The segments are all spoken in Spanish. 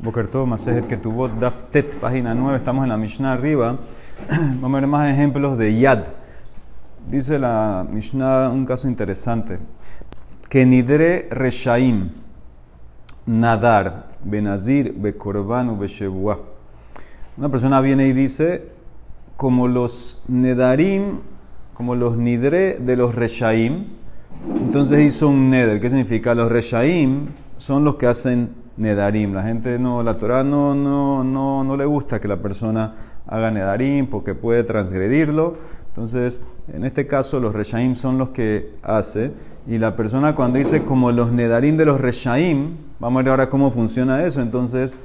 Bokertov, Masejet Ketubot, Daftet, página 9, estamos en la Mishnah arriba. Vamos a ver más ejemplos de Yad. Dice la Mishnah un caso interesante. Que Nidre Reshaim, Nadar, Benazir, Bekorban, Beshebuah. Una persona viene y dice, como los Nedarim, como los Nidre de los Reshaim, entonces hizo un Neder. ¿Qué significa? Los Reshaim son los que hacen nedarim. La gente no, la Torah no, no, no, no le gusta que la persona haga nedarim porque puede transgredirlo. Entonces, en este caso, los reshaim son los que hace. Y la persona cuando dice como los nedarim de los reshaim, vamos a ver ahora cómo funciona eso. Entonces,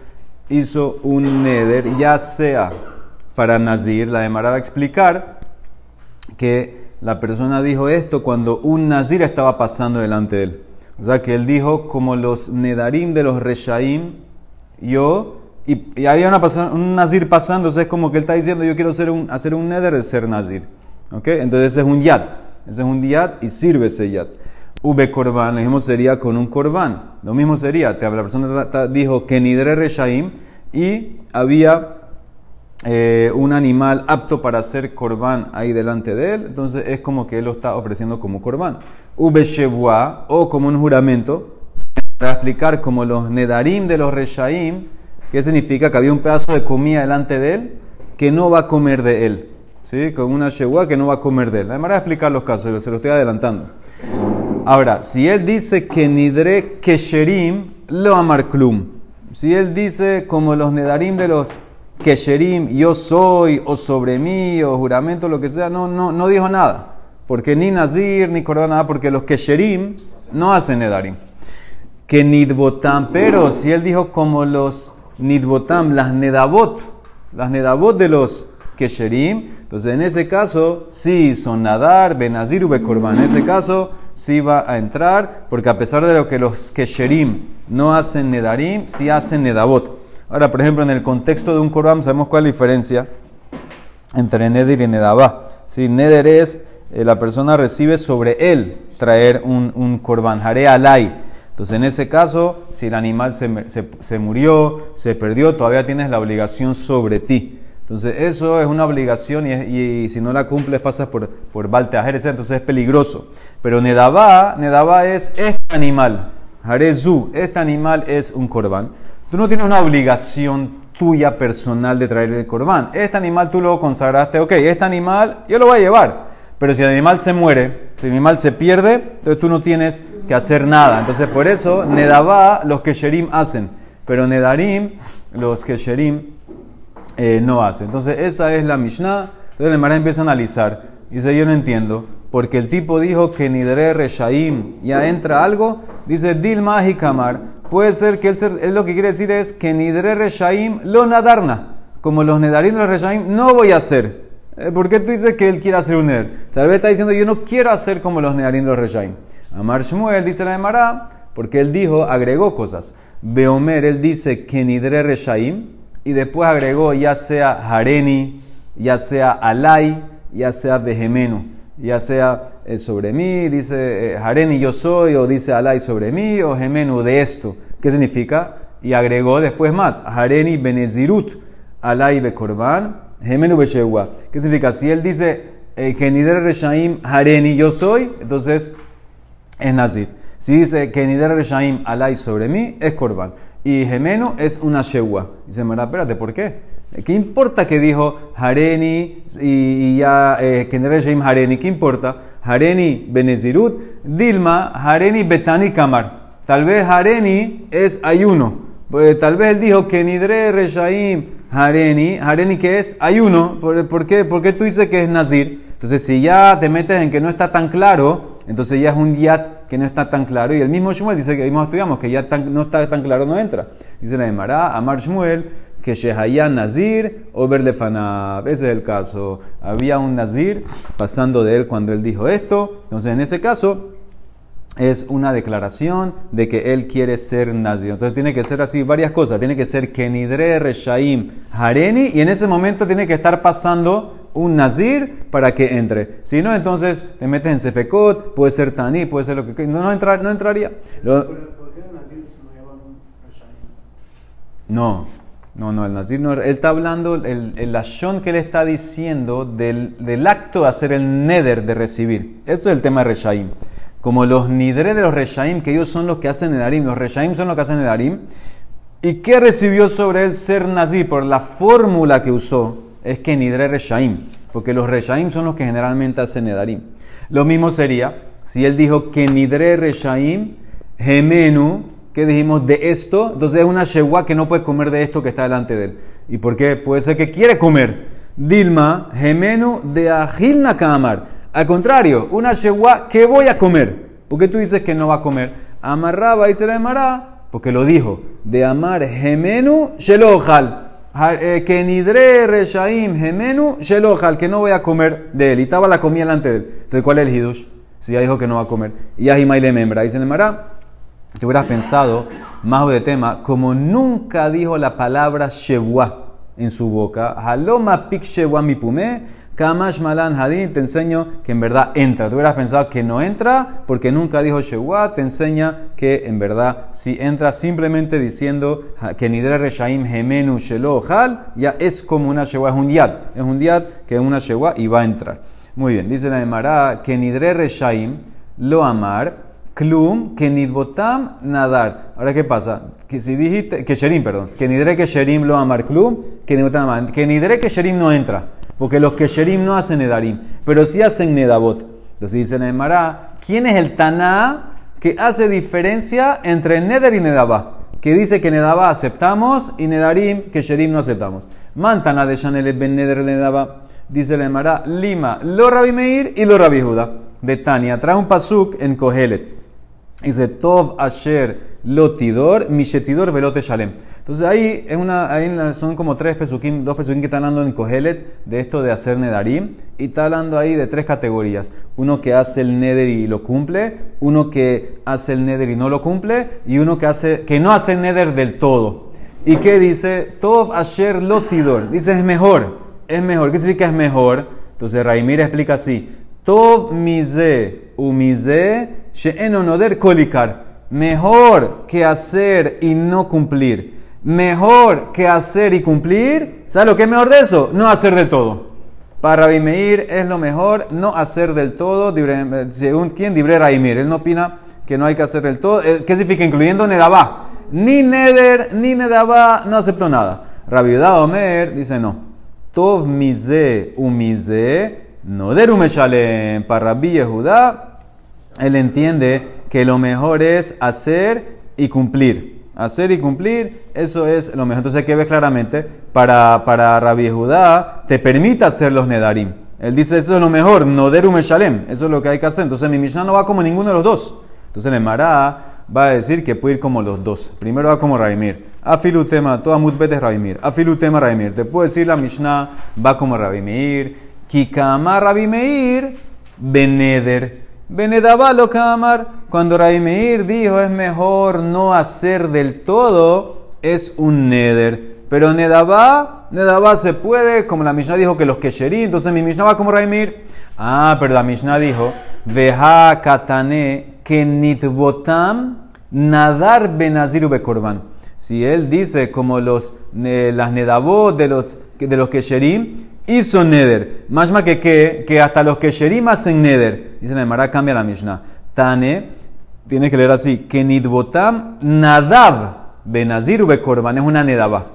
hizo un neder, ya sea para nazir, la Emara va a explicar que la persona dijo esto cuando un nazir estaba pasando delante de él. O sea que él dijo, como los nedarim de los reshaim, yo, y, había una un nazir pasando, es como que él está diciendo, yo quiero hacer un, hacer un neder de ser nazir. ¿Ok? Entonces ese es un yad, ese es un yad y sirve ese yad. V korban, lo mismo sería con un korban. Lo mismo sería, la persona dijo que nidre reshaim y había eh, un animal apto para hacer corbán ahí delante de él, entonces es como que él lo está ofreciendo como corbán. Ubeshebua, o como un juramento, para explicar como los nedarim de los reshaim, que significa que había un pedazo de comida delante de él que no va a comer de él. ¿Sí? Con una shebua que no va a comer de él. Además de explicar los casos, se lo estoy adelantando. Ahora, si él dice que nidre kesherim, lo amar klum. Si él dice como los nedarim de los Kesherim, yo soy, o sobre mí, o juramento, lo que sea, no, no, no dijo nada. Porque ni Nazir, ni Cordón, nada, porque los Kesherim no hacen Nedarim. Que Nidbotam, pero si él dijo como los Nidbotam, las Nedabot, las Nedabot de los Kesherim, entonces en ese caso sí son Nadar, Benazir, Bekorban. En ese caso sí va a entrar, porque a pesar de lo que los Kesherim no hacen Nedarim, sí hacen Nedabot. Ahora, por ejemplo, en el contexto de un Korban, sabemos cuál es la diferencia entre Neder y Nedabá. Si Neder es, eh, la persona recibe sobre él traer un, un Korban, Jare Alay. Entonces, en ese caso, si el animal se, murió, se perdió, todavía tienes la obligación sobre ti. Entonces, eso es una obligación y, si no la cumples, pasas por, por Balteajer. Entonces, es peligroso. Pero Nedabá, Nedabá es este animal. Zu, este animal es un corbán. Tú no tienes una obligación tuya personal de traer el corbán. Este animal tú lo consagraste, ok, este animal yo lo voy a llevar. Pero si el animal se muere, si el animal se pierde, entonces tú no tienes que hacer nada. Entonces por eso, Nedabá, los que Sherim hacen. Pero Nedarim, los que Sherim eh, no hacen. Entonces esa es la Mishnah. Entonces el Mara empieza a analizar. Dice, yo no entiendo. Porque el tipo dijo que Nidre Reshaim ya entra algo. Dice, Dilma y Kamar puede ser que él, lo que quiere decir es que Nidre Reshaim lo nadarna. Como los Nedarim los Reshaim, no voy a hacer. Eh, ¿Por qué tú dices que él quiere hacer un Neder? Tal vez está diciendo yo no quiero hacer como los Nedarim de los Reshaim. Amar Shmuel dice la de Mará, porque él dijo, agregó cosas. Beomer, él dice que Nidre Reshaim, y después agregó ya sea Hareni, ya sea Alay, ya sea Vejemenu ya sea eh, sobre mí, dice eh, yo soy, o dice Alay sobre mí, o Gemenu de esto. ¿Qué significa? Y agregó después más, Hareni benezirut, Alay bekorban. ¿Qué significa? Si él dice, eh, Genider reshaim Hareni yo soy, entonces es Nazir. Si dice Genider reshaim Alay sobre mí, es korban. Y Gemenu es una shewa. Dice, mira, espérate, ¿por qué? ¿Qué importa que dijo Hareni y, ya eh, Jaim Hareni? ¿Qué importa? Hareni Benezirut, Dilma, Hareni Betani Kamar. Tal vez Hareni es ayuno. Pues, tal vez él dijo que Nidre Reshaim Hareni, Hareni que es ayuno. ¿Por, qué? ¿Por qué tú dices que es Nazir? Entonces, si ya te metes en que no está tan claro, entonces ya es un yat que no está tan claro. Y el mismo Shmuel dice que estudiamos que ya no está tan claro, no entra. Dice la Emara, Amar Shmuel, que Shehayan Nazir o Berlefanab. Ese es el caso. Había un Nazir pasando de él cuando él dijo esto. Entonces, en ese caso, es una declaración de que él quiere ser Nazir. Entonces, tiene que ser así varias cosas. Tiene que ser Kenidre Reshaim Hareni y en ese momento tiene que estar pasando un Nazir para que entre. Si no, entonces te metes en Sefekot, puede ser Tani, puede ser lo que. No, no, entrar, no entraría. No, no, no, el Nazir no. Él está hablando, el, el que él está diciendo del, del, acto de hacer el neder de recibir. Eso es el tema de Reshaim. Como los nidre de los Reshaim, que ellos son los que hacen Nedarim. Los Reshaim son los que hacen Nedarim. ¿Y qué recibió sobre él ser Nazir? Por la fórmula que usó, es que nidre Reshaim. Porque los Reshaim son los que generalmente hacen Nedarim. Lo mismo sería si él dijo que nidre Reshaim, Gemenu, que dijimos de esto, entonces es una shegua que no puede comer de esto que está delante de él. ¿Y por qué? Puede ser que quiere comer. Dilma, gemenu de agilna kamar. Al contrario, una shegua que voy a comer. ¿Por qué tú dices que no va a comer? Amarraba y se le amará, porque lo dijo. De amar gemenu shelohal. Eh, que nidre reshaim gemenu shelohal, que no voy a comer de él. Y estaba la comida delante de él. Entonces, ¿cuál es el hidush? Si ya dijo que no va a comer. Y ahí le membra. Y se le amará te hubieras pensado, más de tema, como nunca dijo la palabra Shewa en su boca, Haloma pik Shewa mi pume, Kamash Malan Hadin, te enseño que en verdad entra. Te hubieras pensado que no entra porque nunca dijo Shewa, te enseña que en verdad si entra simplemente diciendo que Nidre Reshaim Gemenu Shelo Hal, ya es como una Shewa, es un Yad, es un Yad que es una Shewa y va a entrar. Muy bien, dice la Emara que Nidre Reshaim lo amar. Klum, que nidbotam nadar. Ahora, ¿qué pasa? Que si dijiste, que sherim, perdón, que nidre que sherim lo amar klum, que nidbotam nadar. Que nidre que sherim no entra, porque los que sherim no hacen nedarim, pero sí hacen nedabot. Entonces dice Nemará, ¿quién es el taná que hace diferencia entre neder y nedabá? Que dice que nedabá aceptamos y nedarim que sherim no aceptamos. Mantana de Chanel ben neder nedabá. Dice Nemará, lima, lo rabi meir y lo rabi Judá. De Tania, trae un pasuk en Kohelet. Dice, Tov Asher Lotidor, Mishetidor Velote Shalem. Entonces ahí, es una, ahí son como tres pesukim, dos pesukim que están hablando en Kohelet de esto de hacer nedarim. Y está hablando ahí de tres categorías. Uno que hace el neder y lo cumple, uno que hace el neder y no lo cumple, y uno que, hace, que no hace neder del todo. ¿Y qué dice? Tov Asher Lotidor. Dice, es mejor, es mejor. ¿Qué significa es mejor? Entonces Raimir explica así. Tov Mize Umize noder kolikar. Mejor que hacer y no cumplir. Mejor que hacer y cumplir. ¿Sabes lo que es mejor de eso? No hacer del todo. Para Rabimeir es lo mejor no hacer del todo. Según quién, Dibre Raimir. Él no opina que no hay que hacer del todo. Eh, ¿Qué significa? Incluyendo Nedabá. Ni Neder, ni Nedabá, no acepto nada. Rabbi Omer dice no. Tov mize umize, noder umeshalem. Para Rabbi Yehuda, él entiende que lo mejor es hacer y cumplir. Hacer y cumplir, eso es lo mejor. Entonces, ¿qué ves claramente? Para, para Rabbi Judá, te permite hacer los nedarim. Él dice, eso es lo mejor, noderum shalem. Eso es lo que hay que hacer. Entonces, mi Mishnah no va como ninguno de los dos. Entonces, el Mará va a decir que puede ir como los dos. Primero va como Rabimir. Afilutema, toda mutbet es Rabimir. Afilutema Rabimir. Te puedo decir la Mishnah va como Rabimir. Kikama Rabimeir, Beneder. Benedabá lo Kamar, cuando Meir dijo es mejor no hacer del todo, es un neder. Pero Nedabá, Nedabá se puede, como la Mishnah dijo que los Kesherí, entonces mi Mishnah va como Meir. Ah, pero la Mishnah dijo, Veja katane que nitbotam nadar benaziru bekorban. Si él dice como los, las Nedabot de los, de los Kesherim, hizo neder. Más que, que, que hasta los que sherim hacen neder. Dice la Mara, cambia la Mishnah. Tane, tiene que leer así, que nidbotam nadab benaziru bekorban, es una nedaba.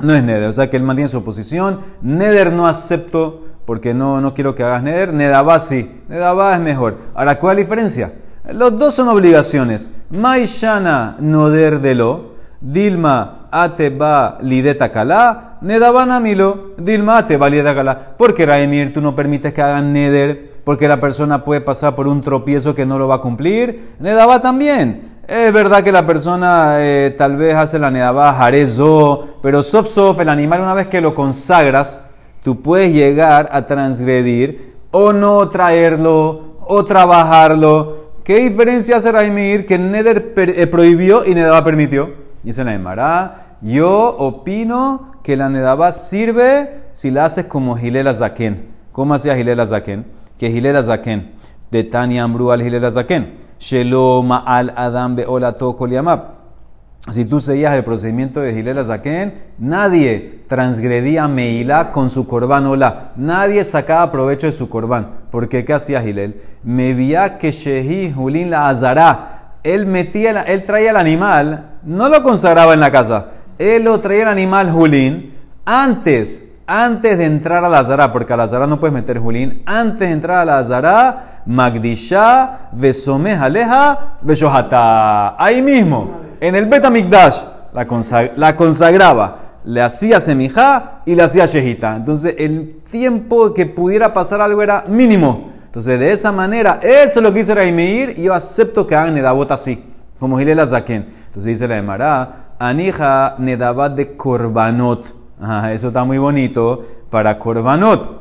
No es neder, o sea que él mantiene su posición. Neder no acepto porque no, no quiero que hagas neder. Nedaba sí, nedaba es mejor. Ahora, ¿cuál es la diferencia? Los dos son obligaciones. Maishana noder de lo, Dilma ateba lideta kala, Nedabana Milo, Dilmate, valida Gala. Porque Raemir, tú no permites que hagan Neder, porque la persona puede pasar por un tropiezo que no lo va a cumplir. Nedaba también. Es verdad que la persona eh, tal vez hace la Nedabá Jarezo, pero sof sof, el animal, una vez que lo consagras, tú puedes llegar a transgredir o no traerlo o trabajarlo. ¿Qué diferencia hace Raimir que Neder eh, prohibió y Nedaba permitió? Dice la Emara, yo opino que la nedabá sirve si la haces como Gilela Zaken. ¿Cómo hacía Gilela Zaken? Que Gilela Zaken, de Tania Ambru al Gilela Zaken. Shelo al Adam Beola Toko si tú seguías el procedimiento de Gilel Zaken, nadie transgredía Meilá con su corbán hola. Nadie sacaba provecho de su corbán. Porque ¿qué hacía Gilel? Me que Shehi Julín la azará. Él metía, él traía el animal, no lo consagraba en la casa. Él lo traía el animal Julín antes, antes de entrar a la Azara, porque a la Azara no puedes meter Julín. Antes de entrar a la Azara, Magdisha, Besomeh Aleja, Beshohata. Ahí mismo en el Betamikdash la, la consagraba, le hacía semijá y le hacía shejita. Entonces el tiempo que pudiera pasar algo era mínimo. Entonces de esa manera, eso es lo que dice Raimir y yo acepto que hagan nedabot así, como Gilela Zaken. Entonces dice la Emara, anija nedabat de korbanot. eso está muy bonito para korbanot.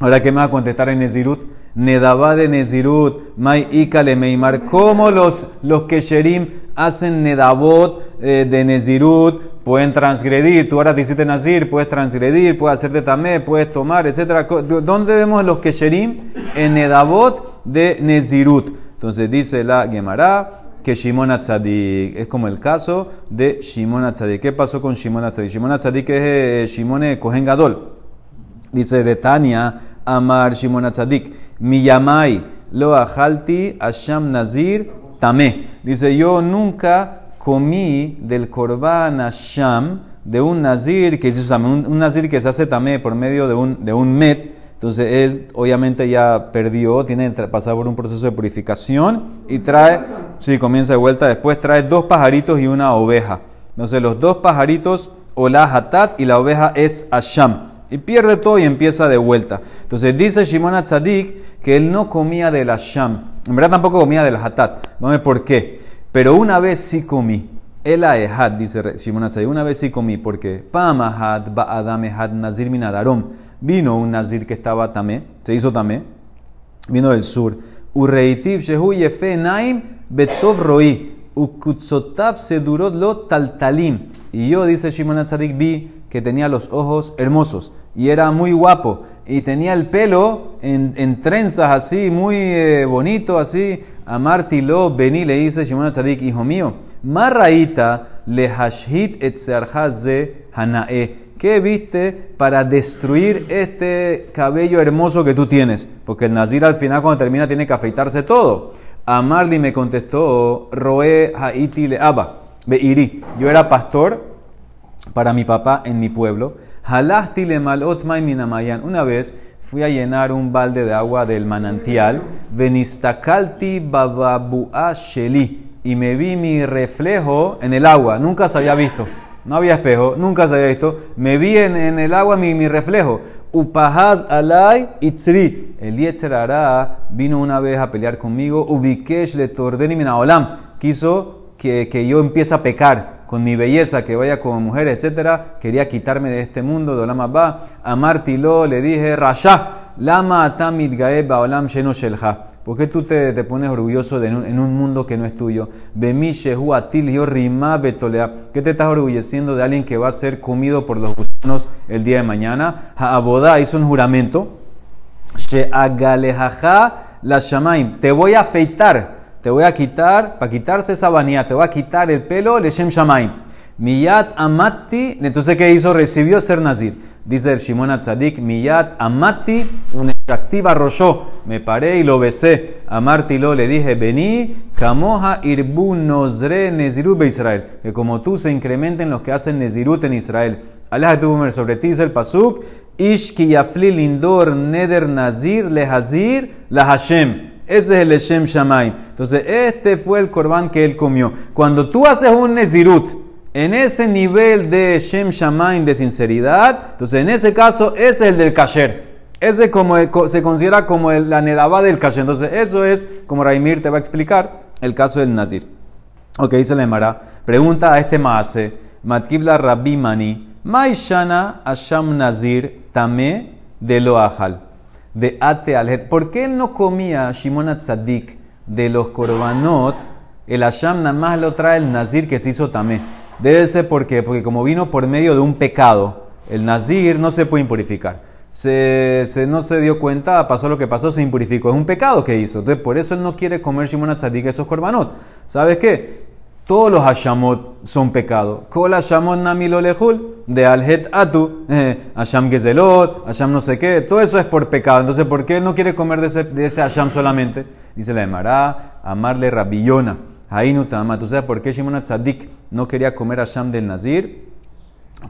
Ahora que me va a contestar en Nezirut, Nedabá de Nezirut, Mai Ikale Meimar, ¿cómo los, los Kesherim hacen Nedabot eh, de Nezirut? Pueden transgredir, tú ahora te hiciste Nazir, puedes transgredir, puedes hacerte tamé, puedes tomar, etc. ¿Dónde vemos los Kesherim? En Nedabot de Nezirut. Entonces dice la Gemara que Shimon Atzadik. Es como el caso de Shimon Atzadik. ¿Qué pasó con Shimon Atzadik? Shimon Atzadik es eh, Shimon Kohen Gadol. Dice de Tania, Amar Shimon Atzadik, Miyamai, lo ajalti Asham Nazir Tamé. Dice, yo nunca comí del Korban Asham de un Nazir que se un, un, Nazir que se hace tamé por medio de un, de un Met. Entonces él obviamente ya perdió, tiene que pasar por un proceso de purificación y trae, sí, comienza de vuelta, después trae dos pajaritos y una oveja. Entonces los dos pajaritos, o la hatat y la oveja es Asham y pierde todo y empieza de vuelta. Entonces dice Shimon Atzadik que él no comía de la Sham. En verdad tampoco comía de la Hatat. Vamos a por qué. Pero una vez sí comí. El Aehad, dice Shimon Atzadik, una vez sí comí porque Pamahad Ba'adamehad Nazir Minadarom. Vino un Nazir que estaba tamé, se hizo tamé, vino del sur. Ureitiv Shehu Yefe Naim Betov Roi. Ukutsotab Sedurot Lo Taltalim. Y yo, dice Shimon Atzadik, vi que tenía los ojos hermosos y era muy guapo y tenía el pelo en, trenzas así, muy eh, bonito así. A Martilo Beni le dice Shimon Tzadik, hijo mío, Marraita le hashit et hanae. ¿Qué viste para destruir este cabello hermoso que tú tienes? Porque el Nazir al final cuando termina tiene que afeitarse todo. Amardi me contestó, Roe haiti le aba, beiri. Yo era pastor para mi papá en mi pueblo. Halachti le malot minamayan. Una vez fui a llenar un balde de agua del manantial. Venistakalti bababua sheli. Y me vi mi reflejo en el agua. Nunca se había visto. No había espejo, nunca se había visto. Me vi en, el agua mi, mi reflejo. Upahaz alay itzri. El Yetzerara vino una vez a pelear conmigo. Ubikesh le tordeni minaolam. Quiso que, que yo empiece a pecar con mi belleza, que vaya como mujer, etcétera, quería quitarme de este mundo, de Olam Abba. A Martilo le dije, Rasha, Lama atamid gaeba olam sheno shelha. ¿Por qué tú te, te pones orgulloso en, un, mundo que no es tuyo? ¿Qué te estás orgulleciendo de alguien que va a ser comido por los gusanos el día de mañana? Ha'abodá hizo un juramento. La shamaim. Te voy a afeitar te voy a quitar, para quitarse esa vanidad, te voy a quitar el pelo, Leshem Shamaim. Miyat Amati, entonces ¿qué hizo? Recibió ser Nazir. Dice el Shimon Atzadik, Miyat Amati, una activa roshó. Me paré y lo besé. A Martilo le dije, vení, Kamoha Irbu Nozre Nezirut Israel. Que como tú se incrementen los que hacen Nezirut en Israel. Allah tu sobre ti el Pasuk, Ish ki yafli lindor neder nazir lehazir la Hashem. Ese es el Shem Shamaim. Entonces, este fue el corbán que él comió. Cuando tú haces un Nezirut, en ese nivel de Shem Shamaim de sinceridad, entonces en ese caso, ese es el del kasher. Ese como se considera como la nedabá del kasher. Entonces, eso es, como Raimir te va a explicar, el caso del Nazir. Ok, dice la Emara. Pregunta a este maase, Matkibla Rabbi Mani, Maishana Asham Nazir Tame de Loahal de Ate Alhet. ¿Por qué no comía Shimon Atzadik de los korbanot? El Hasham nada más lo trae el Nazir que se hizo tamé. Debe ser porque, porque como vino por medio de un pecado, el Nazir no se puede impurificar. Se, no se dio cuenta, pasó lo que pasó, se impurificó. Es un pecado que hizo. Entonces, por eso él no quiere comer Shimon Atzadik esos korbanot. ¿Sabes qué? todos los Hashamot son pecado. Kol Hashamot nami lo lejul, de alhet atu, Hasham gezelot, Hasham no sé qué, todo eso es por pecado. Entonces, ¿por qué no quiere comer de ese, de ese Hasham solamente? Dice la Emara, amarle rabillona. Hainu tama. ¿Tú sabes por qué Shimon Tzadik no quería comer Hasham del Nazir?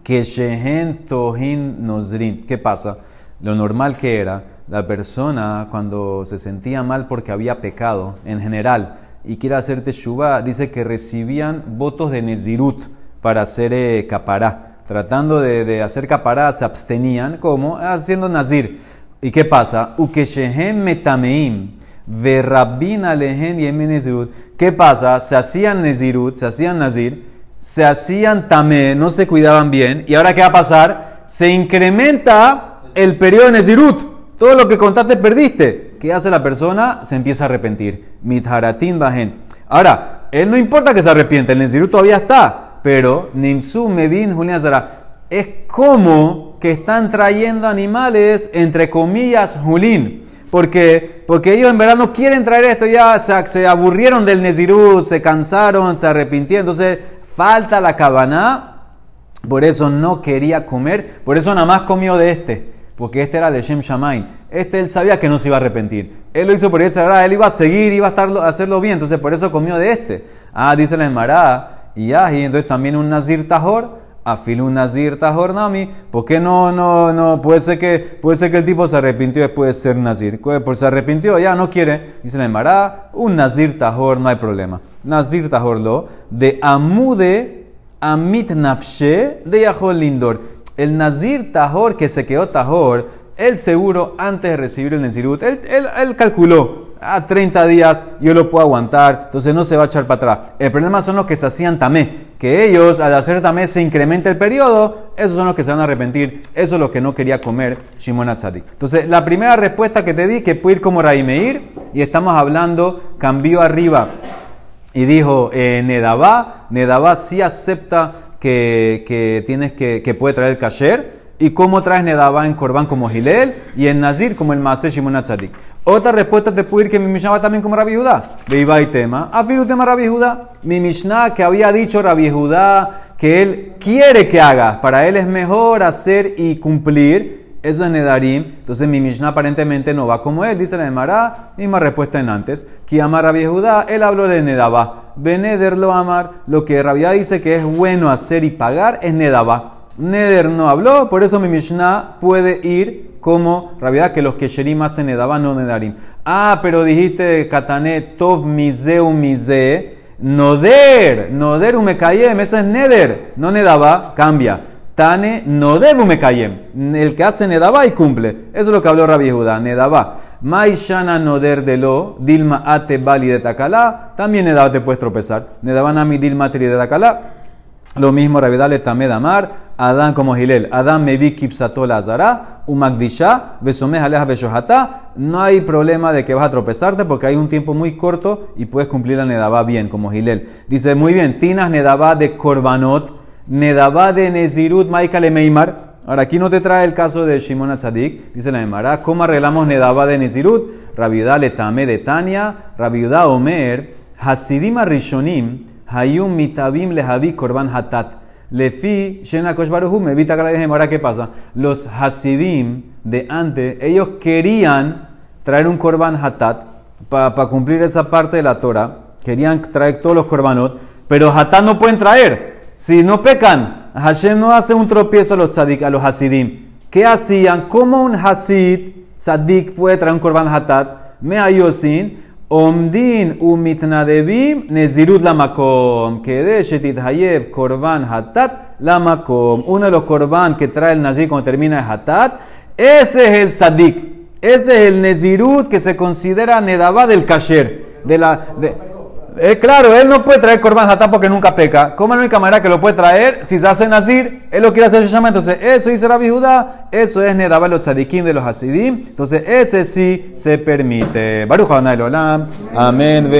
Que shehen tohin nozrin. ¿Qué pasa? Lo normal que era, la persona cuando se sentía mal porque había pecado, en general, y quiere hacer teshuva, dice que recibían votos de Nezirut para hacer eh, capará. Tratando de, hacer capará, se abstenían, como haciendo nazir. ¿Y qué pasa? Ukeshehem metameim, verrabin alehen y nezirut. ¿Qué pasa? Se hacían nezirut, se hacían nazir, se hacían tamé, no se cuidaban bien. ¿Y ahora qué va a pasar? Se incrementa el periodo de nezirut. Todo lo que contaste perdiste. ¿Qué hace la persona? Se empieza a arrepentir. Mitharatin bajen. Ahora, él no importa que se arrepiente, el Nezirut todavía está, pero Nimsu Mevin Julián es como que están trayendo animales, entre comillas, Julín. Porque, porque ellos en verdad no quieren traer esto, ya se, aburrieron del Nezirut, se cansaron, se arrepintieron. Entonces, falta la cabana, por eso no quería comer, por eso nada más comió de este porque este era el Shem Shamain. Este él sabía que no se iba a arrepentir. Él lo hizo por él, él iba a seguir, iba a, hacerlo bien, entonces por eso comió de este. Ah, dice la Emara, y y entonces también un Nazir Tajor, afil un Nazir Tajor Nami, ¿por qué no, no, no? Puede ser que, puede ser que el tipo se arrepintió después de ser Nazir. Por se arrepintió, ya no quiere. Dice la Emara, un Nazir Tajor, no hay problema. Nazir Tajor lo, de Amude Amit Nafshe de Yahol Lindor el Nazir Tahor que se quedó Tahor, él seguro antes de recibir el Nezirut, él, él, calculó, a 30 días yo lo puedo aguantar, entonces no se va a echar para atrás. El problema son los que se hacían tamé, que ellos al hacer tamé se incrementa el periodo, esos son los que se van a arrepentir, eso es lo que no quería comer Shimon Atzadik. Entonces la primera respuesta que te di, que puede ir como Raimeir, y estamos hablando, cambió arriba y dijo, eh, Nedabá, Nedabá sí acepta que, tienes que, que puede traer el kasher y cómo traes Nedabá en Corban como Gilel y en Nazir como el Maase Shimon Atzadik. Otra respuesta te puede ir que mi Mishnah va también como Rabbi Judá. Veía y tema. Afiru tema Rabbi Judá. Mi Mishnah que había dicho Rabbi Judá que él quiere que haga. Para él es mejor hacer y cumplir. Eso es Nedarim. Entonces mi Mishnah aparentemente no va como él. Dice la Emara. Misma respuesta en antes. Que ama Rabbi Judá. Él habló de Nedabá. Beneder lo amar. Lo que Rabia dice que es bueno hacer y pagar es Nedaba. Neder no habló, por eso mi Mishnah puede ir como Rabia que los que Sherim hacen Nedaba no Nedarim. Ah, pero dijiste Katane Tov Miseu Mise. Noder, Noder Umekayem, ese es Neder, no Nedaba, cambia. Tane Noder Umekayem, el que hace Nedaba y cumple. Eso es lo que habló Rabbi Judá, Nedaba. Maishana noder de lo, dilma ate bali de takala, también Nedaba te puedes tropezar. Nedabanami dilma tri de takala. Lo mismo, Ravidale Tamed Amar, Adán como Gilel. Adán me vi kipsatola azara, umagdisha, besomeh aleja beshohata. No hay problema de que vas a tropezarte porque hay un tiempo muy corto y puedes cumplir la Nedabá bien, como Gilel. Dice, muy bien, tinas Nedabá de Korbanot, Nedabá de Nezirut, Maikale Meimar. Ahora, aquí no te trae el caso de Shimon Atzadik, dice la Emara, ¿cómo arreglamos Nedaba de Nezirut? Rabiudá letame de Tania, Rabiudá Omer, Hasidim Rishonim, Hayum mitabim lehavi korban hatat. Lefi, Shena Koshbaruhu, me evita que Ahora, ¿qué pasa? Los Hasidim de antes, ellos querían traer un korban hatat para cumplir esa parte de la Torah. Querían traer todos los korbanot, pero hatat no pueden traer. Si no pecan, Hashem no hace un tropiezo a los tzadik, a los hasidim. ¿Qué hacían? ¿Cómo un hasid tzadik puede traer un korban hatat? Me ayosin, omdin umitnadevim nezirut lamakom. Kede shetit hayev korban hatat lamakom. Uno de los korban que trae el nazir cuando termina el hatat, ese es el tzadik. Ese es el nezirut que se considera nedabá del kasher. De la, eh, claro, él no puede traer Corban Hatá porque nunca peca. ¿Cómo la única manera que lo puede traer? Si se hace Nazir, él lo quiere hacer Shama. Entonces, eso dice Rabbi Judá, eso es Nedaba los tzadikim de los Hasidim. Entonces, ese sí se permite. Baruch Olam. Amén.